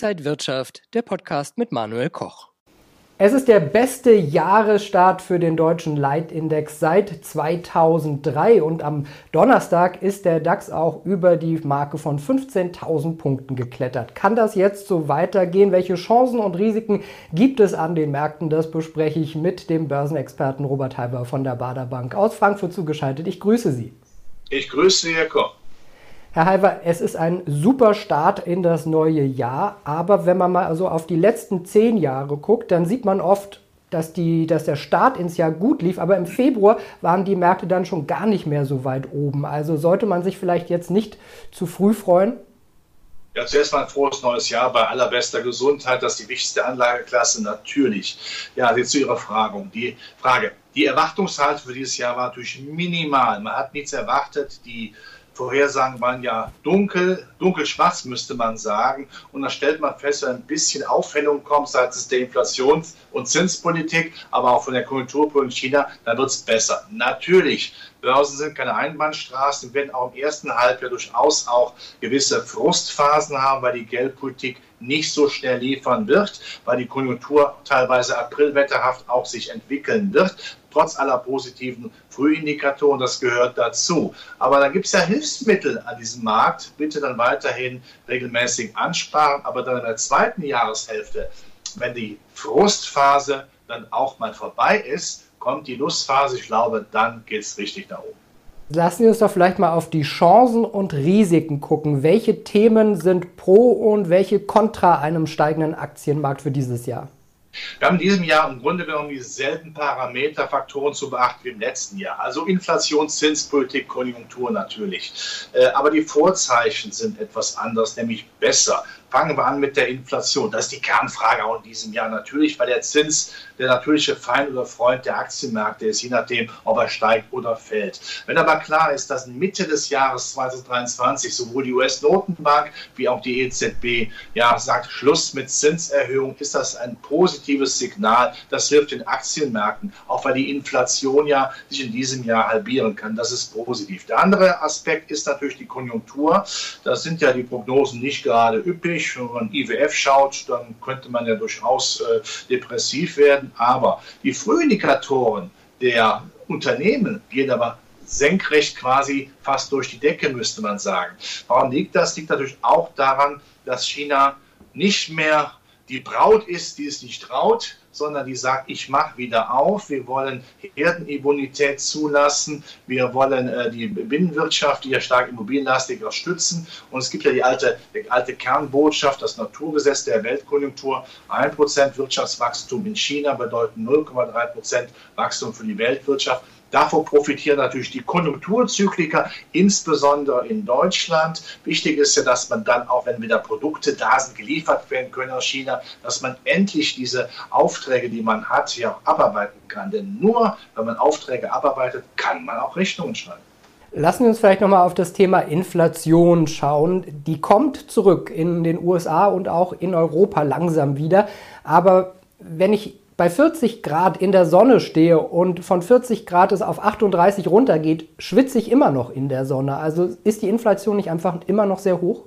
Inside Wirtschaft, der Podcast mit Manuel Koch. Es ist der beste Jahresstart für den deutschen Leitindex seit 2003 und am Donnerstag ist der DAX auch über die Marke von 15.000 Punkten geklettert. Kann das jetzt so weitergehen? Welche Chancen und Risiken gibt es an den Märkten? Das bespreche ich mit dem Börsenexperten Robert Halber von der Bader Bank aus Frankfurt zugeschaltet. Ich grüße Sie. Ich grüße Sie, Herr Koch. Herr Halver, es ist ein super Start in das neue Jahr, aber wenn man mal also auf die letzten zehn Jahre guckt, dann sieht man oft, dass, die, dass der Start ins Jahr gut lief, aber im Februar waren die Märkte dann schon gar nicht mehr so weit oben. Also sollte man sich vielleicht jetzt nicht zu früh freuen? Ja, zuerst mal ein frohes neues Jahr bei allerbester Gesundheit. Das ist die wichtigste Anlageklasse, natürlich. Ja, jetzt zu Ihrer Frage. Die Frage. Die Erwartungshaltung für dieses Jahr war natürlich minimal. Man hat nichts erwartet. Die Vorhersagen waren ja dunkel, dunkelschwarz müsste man sagen. Und da stellt man fest, wenn ein bisschen Aufhellung kommt seitens der Inflations- und Zinspolitik, aber auch von der Konjunkturpolitik in China, dann wird es besser. Natürlich, Börsen sind keine Einbahnstraßen, werden auch im ersten Halbjahr durchaus auch gewisse Frustphasen haben, weil die Geldpolitik nicht so schnell liefern wird, weil die Konjunktur teilweise aprilwetterhaft auch sich entwickeln wird trotz aller positiven Frühindikatoren, das gehört dazu. Aber dann gibt es ja Hilfsmittel an diesem Markt. Bitte dann weiterhin regelmäßig ansparen, aber dann in der zweiten Jahreshälfte, wenn die Frustphase dann auch mal vorbei ist, kommt die Lustphase. Ich glaube, dann geht es richtig nach oben. Lassen wir uns doch vielleicht mal auf die Chancen und Risiken gucken. Welche Themen sind pro und welche kontra einem steigenden Aktienmarkt für dieses Jahr? Wir haben in diesem Jahr im Grunde genommen dieselben Parameter, Faktoren zu beachten wie im letzten Jahr. Also Inflation, Zinspolitik, Konjunktur natürlich. Äh, aber die Vorzeichen sind etwas anders, nämlich besser. Fangen wir an mit der Inflation. Das ist die Kernfrage auch in diesem Jahr natürlich, weil der Zins der natürliche Feind oder Freund der Aktienmärkte ist, je nachdem, ob er steigt oder fällt. Wenn aber klar ist, dass Mitte des Jahres 2023 sowohl die US-Notenbank wie auch die EZB ja sagt, Schluss mit Zinserhöhung, ist das ein positives Signal. Das hilft den Aktienmärkten, auch weil die Inflation ja sich in diesem Jahr halbieren kann. Das ist positiv. Der andere Aspekt ist natürlich die Konjunktur. Da sind ja die Prognosen nicht gerade üppig schwierig. Wenn man IWF schaut, dann könnte man ja durchaus äh, depressiv werden. Aber die Frühindikatoren der Unternehmen gehen aber senkrecht quasi fast durch die Decke, müsste man sagen. Warum liegt das? Liegt natürlich auch daran, dass China nicht mehr die Braut ist, die es nicht traut, sondern die sagt, ich mache wieder auf, wir wollen Herdenimmunität zulassen, wir wollen äh, die Binnenwirtschaft, die ja stark immobilienlastig ist, stützen. Und es gibt ja die alte, die alte Kernbotschaft, das Naturgesetz der Weltkonjunktur, 1% Wirtschaftswachstum in China bedeutet 0,3% Wachstum für die Weltwirtschaft. Davon profitieren natürlich die Konjunkturzykliker, insbesondere in Deutschland. Wichtig ist ja, dass man dann auch, wenn wieder Produkte da sind, geliefert werden können aus China, dass man endlich diese Aufträge, die man hat, ja auch abarbeiten kann. Denn nur wenn man Aufträge abarbeitet, kann man auch Rechnungen schreiben. Lassen wir uns vielleicht nochmal auf das Thema Inflation schauen. Die kommt zurück in den USA und auch in Europa langsam wieder. Aber wenn ich bei 40 Grad in der Sonne stehe und von 40 Grad es auf 38 runtergeht, schwitze ich immer noch in der Sonne. Also ist die Inflation nicht einfach immer noch sehr hoch?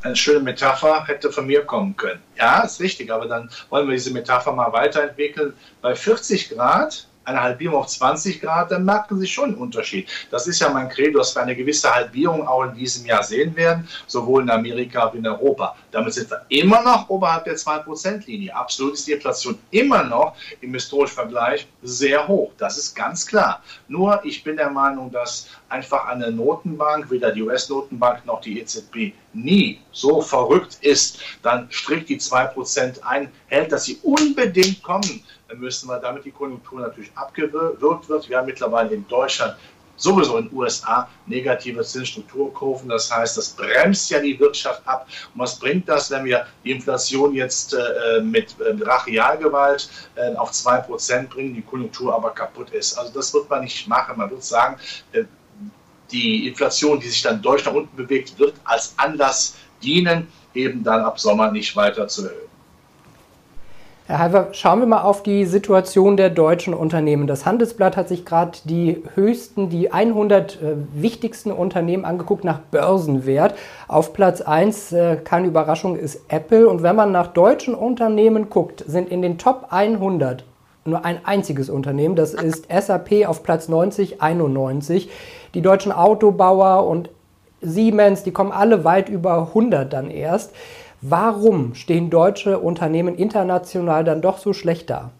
Eine schöne Metapher hätte von mir kommen können. Ja, ist richtig, aber dann wollen wir diese Metapher mal weiterentwickeln. Bei 40 Grad eine Halbierung auf 20 Grad, dann merken Sie schon einen Unterschied. Das ist ja mein Credo, dass wir eine gewisse Halbierung auch in diesem Jahr sehen werden, sowohl in Amerika wie in Europa. Damit sind wir immer noch oberhalb der 2%-Linie. Absolut ist die Inflation immer noch im historischen Vergleich sehr hoch. Das ist ganz klar. Nur ich bin der Meinung, dass einfach eine Notenbank, weder die US-Notenbank noch die EZB, nie so verrückt ist, dann strikt die 2% ein, hält, dass sie unbedingt kommen dann müssen wir damit die Konjunktur natürlich abgewirkt wird. Wir haben mittlerweile in Deutschland sowieso in den USA negative Zinsstrukturkurven. Das heißt, das bremst ja die Wirtschaft ab. Und was bringt das, wenn wir die Inflation jetzt äh, mit äh, Brachialgewalt äh, auf 2% bringen, die Konjunktur aber kaputt ist? Also das wird man nicht machen. Man wird sagen, äh, die Inflation, die sich dann deutlich nach unten bewegt, wird als Anlass dienen, eben dann ab Sommer nicht weiter zu erhöhen. Herr Halver, schauen wir mal auf die Situation der deutschen Unternehmen. Das Handelsblatt hat sich gerade die höchsten, die 100 äh, wichtigsten Unternehmen angeguckt nach Börsenwert. Auf Platz 1, äh, keine Überraschung, ist Apple. Und wenn man nach deutschen Unternehmen guckt, sind in den Top 100 nur ein einziges Unternehmen. Das ist SAP auf Platz 90, 91. Die deutschen Autobauer und Siemens, die kommen alle weit über 100 dann erst. Warum stehen deutsche Unternehmen international dann doch so schlecht da?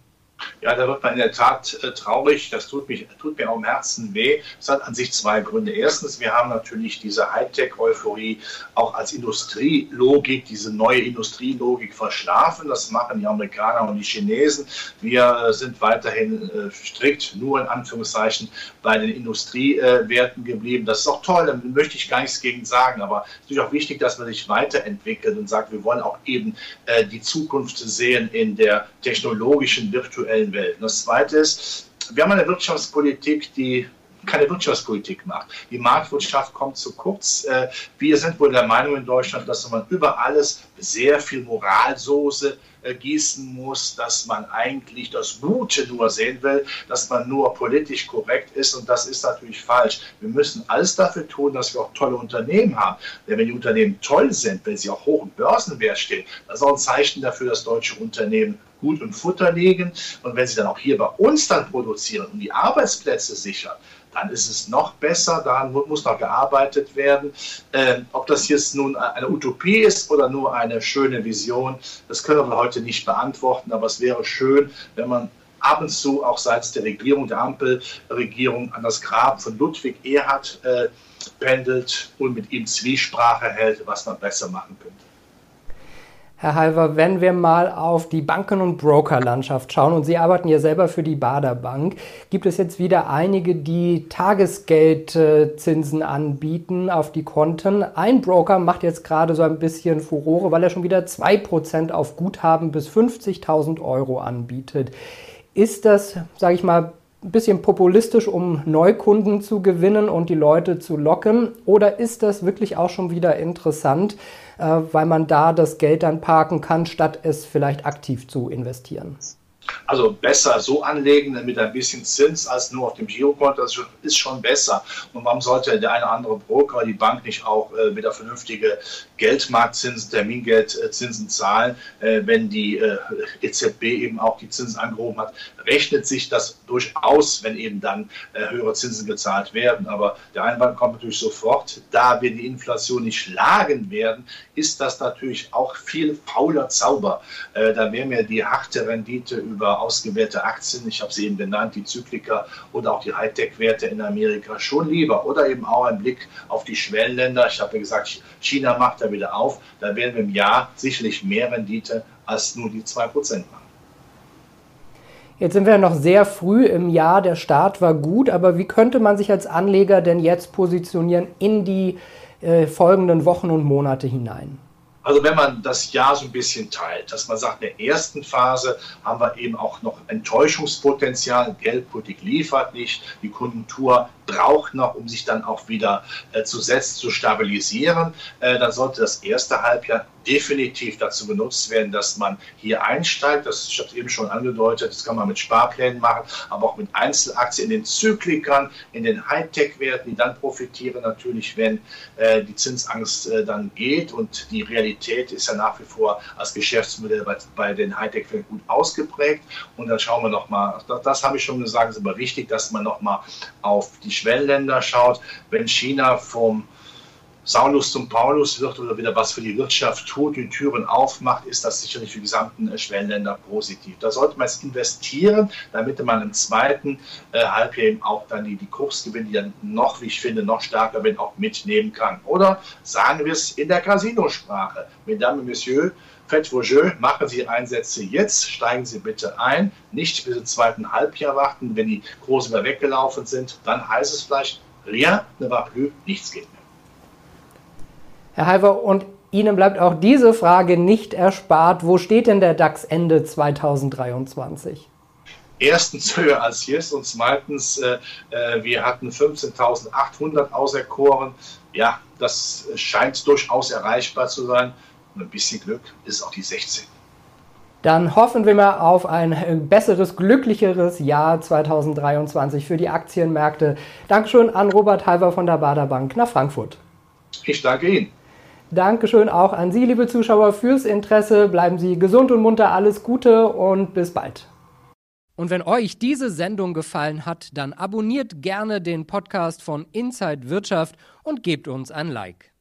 Ja, da wird man in der Tat äh, traurig. Das tut, mich, tut mir auch im Herzen weh. Es hat an sich zwei Gründe. Erstens, wir haben natürlich diese Hightech-Euphorie auch als Industrielogik, diese neue Industrielogik verschlafen. Das machen die Amerikaner und die Chinesen. Wir äh, sind weiterhin äh, strikt nur in Anführungszeichen bei den Industriewerten geblieben. Das ist auch toll, da möchte ich gar nichts gegen sagen. Aber es ist natürlich auch wichtig, dass man sich weiterentwickelt und sagt, wir wollen auch eben äh, die Zukunft sehen in der technologischen, virtuellen Welt. Und das Zweite ist, wir haben eine Wirtschaftspolitik, die keine Wirtschaftspolitik macht. Die Marktwirtschaft kommt zu kurz. Äh, wir sind wohl der Meinung in Deutschland, dass man über alles sehr viel Moralsoße gießen muss, dass man eigentlich das Gute nur sehen will, dass man nur politisch korrekt ist und das ist natürlich falsch. Wir müssen alles dafür tun, dass wir auch tolle Unternehmen haben. Denn wenn die Unternehmen toll sind, wenn sie auch hoch im Börsenwert stehen, das ist auch ein Zeichen dafür, dass deutsche Unternehmen gut und Futter legen. Und wenn sie dann auch hier bei uns dann produzieren und die Arbeitsplätze sichern, dann ist es noch besser, daran muss noch gearbeitet werden. Ähm, ob das jetzt nun eine Utopie ist oder nur eine schöne Vision, das können wir heute nicht beantworten, aber es wäre schön, wenn man ab und zu auch seitens der Regierung, der Ampelregierung an das Grab von Ludwig Erhard äh, pendelt und mit ihm Zwiesprache hält, was man besser machen könnte. Herr Halver, wenn wir mal auf die Banken- und Brokerlandschaft schauen, und Sie arbeiten ja selber für die Bader Bank, gibt es jetzt wieder einige, die Tagesgeldzinsen anbieten auf die Konten. Ein Broker macht jetzt gerade so ein bisschen Furore, weil er schon wieder 2% auf Guthaben bis 50.000 Euro anbietet. Ist das, sage ich mal, ein bisschen populistisch, um Neukunden zu gewinnen und die Leute zu locken? Oder ist das wirklich auch schon wieder interessant? Äh, weil man da das Geld dann parken kann, statt es vielleicht aktiv zu investieren. Also besser so anlegen mit ein bisschen Zins als nur auf dem Girokonto, das ist schon besser. Und warum sollte der eine oder andere Broker, die Bank nicht auch äh, wieder vernünftige Geldmarktzinsen, Termingeldzinsen zahlen, äh, wenn die äh, EZB eben auch die Zinsen angehoben hat, rechnet sich das durchaus, wenn eben dann äh, höhere Zinsen gezahlt werden. Aber der Einwand kommt natürlich sofort, da wir die Inflation nicht schlagen werden, ist das natürlich auch viel fauler Zauber. Äh, da wäre mir die harte Rendite über ausgewählte Aktien, ich habe sie eben genannt, die Zyklika oder auch die Hightech-Werte in Amerika schon lieber. Oder eben auch ein Blick auf die Schwellenländer. Ich habe ja gesagt, China macht da wieder auf. Da werden wir im Jahr sicherlich mehr Rendite als nur die 2% machen. Jetzt sind wir noch sehr früh im Jahr, der Start war gut, aber wie könnte man sich als Anleger denn jetzt positionieren in die äh, folgenden Wochen und Monate hinein? Also wenn man das Jahr so ein bisschen teilt, dass man sagt, in der ersten Phase haben wir eben auch noch Enttäuschungspotenzial, Geldpolitik liefert nicht, die Konjunktur braucht noch, um sich dann auch wieder äh, zu setzen, zu stabilisieren, äh, dann sollte das erste Halbjahr definitiv dazu genutzt werden, dass man hier einsteigt. Das, ich habe es eben schon angedeutet, das kann man mit Sparplänen machen, aber auch mit Einzelaktien in den Zyklikern, in den Hightech-Werten, die dann profitieren natürlich, wenn äh, die Zinsangst äh, dann geht. Und die Realität ist ja nach wie vor als Geschäftsmodell bei, bei den Hightech-Werten gut ausgeprägt. Und dann schauen wir nochmal, das, das habe ich schon gesagt, es ist aber wichtig, dass man nochmal auf die Schwellenländer schaut. Wenn China vom Saulus zum Paulus wird oder wieder was für die Wirtschaft tut, die Türen aufmacht, ist das sicherlich für die gesamten äh, Schwellenländer positiv. Da sollte man jetzt investieren, damit man im zweiten äh, Halbjahr eben auch dann die, die Kursgewinne, die dann noch, wie ich finde, noch stärker werden, auch mitnehmen kann. Oder sagen wir es in der Casinosprache, Mesdames et Messieurs, Faites vos jeux, machen Sie Einsätze jetzt, steigen Sie bitte ein, nicht bis zum zweiten Halbjahr warten, wenn die Kurse wieder weggelaufen sind, dann heißt es vielleicht, rien ne va plus, nichts geht mehr. Herr Halver, und Ihnen bleibt auch diese Frage nicht erspart. Wo steht denn der DAX Ende 2023? Erstens höher als jetzt und zweitens, äh, äh wir hatten 15.800 auserkoren. Ja, das scheint durchaus erreichbar zu sein. Und ein bisschen Glück ist auch die 16. dann hoffen wir mal auf ein besseres, glücklicheres Jahr 2023 für die Aktienmärkte. Dankeschön an Robert Halver von der Baderbank nach Frankfurt. Ich danke Ihnen. Dankeschön auch an Sie, liebe Zuschauer, fürs Interesse. Bleiben Sie gesund und munter, alles Gute und bis bald. Und wenn euch diese Sendung gefallen hat, dann abonniert gerne den Podcast von Inside Wirtschaft und gebt uns ein Like.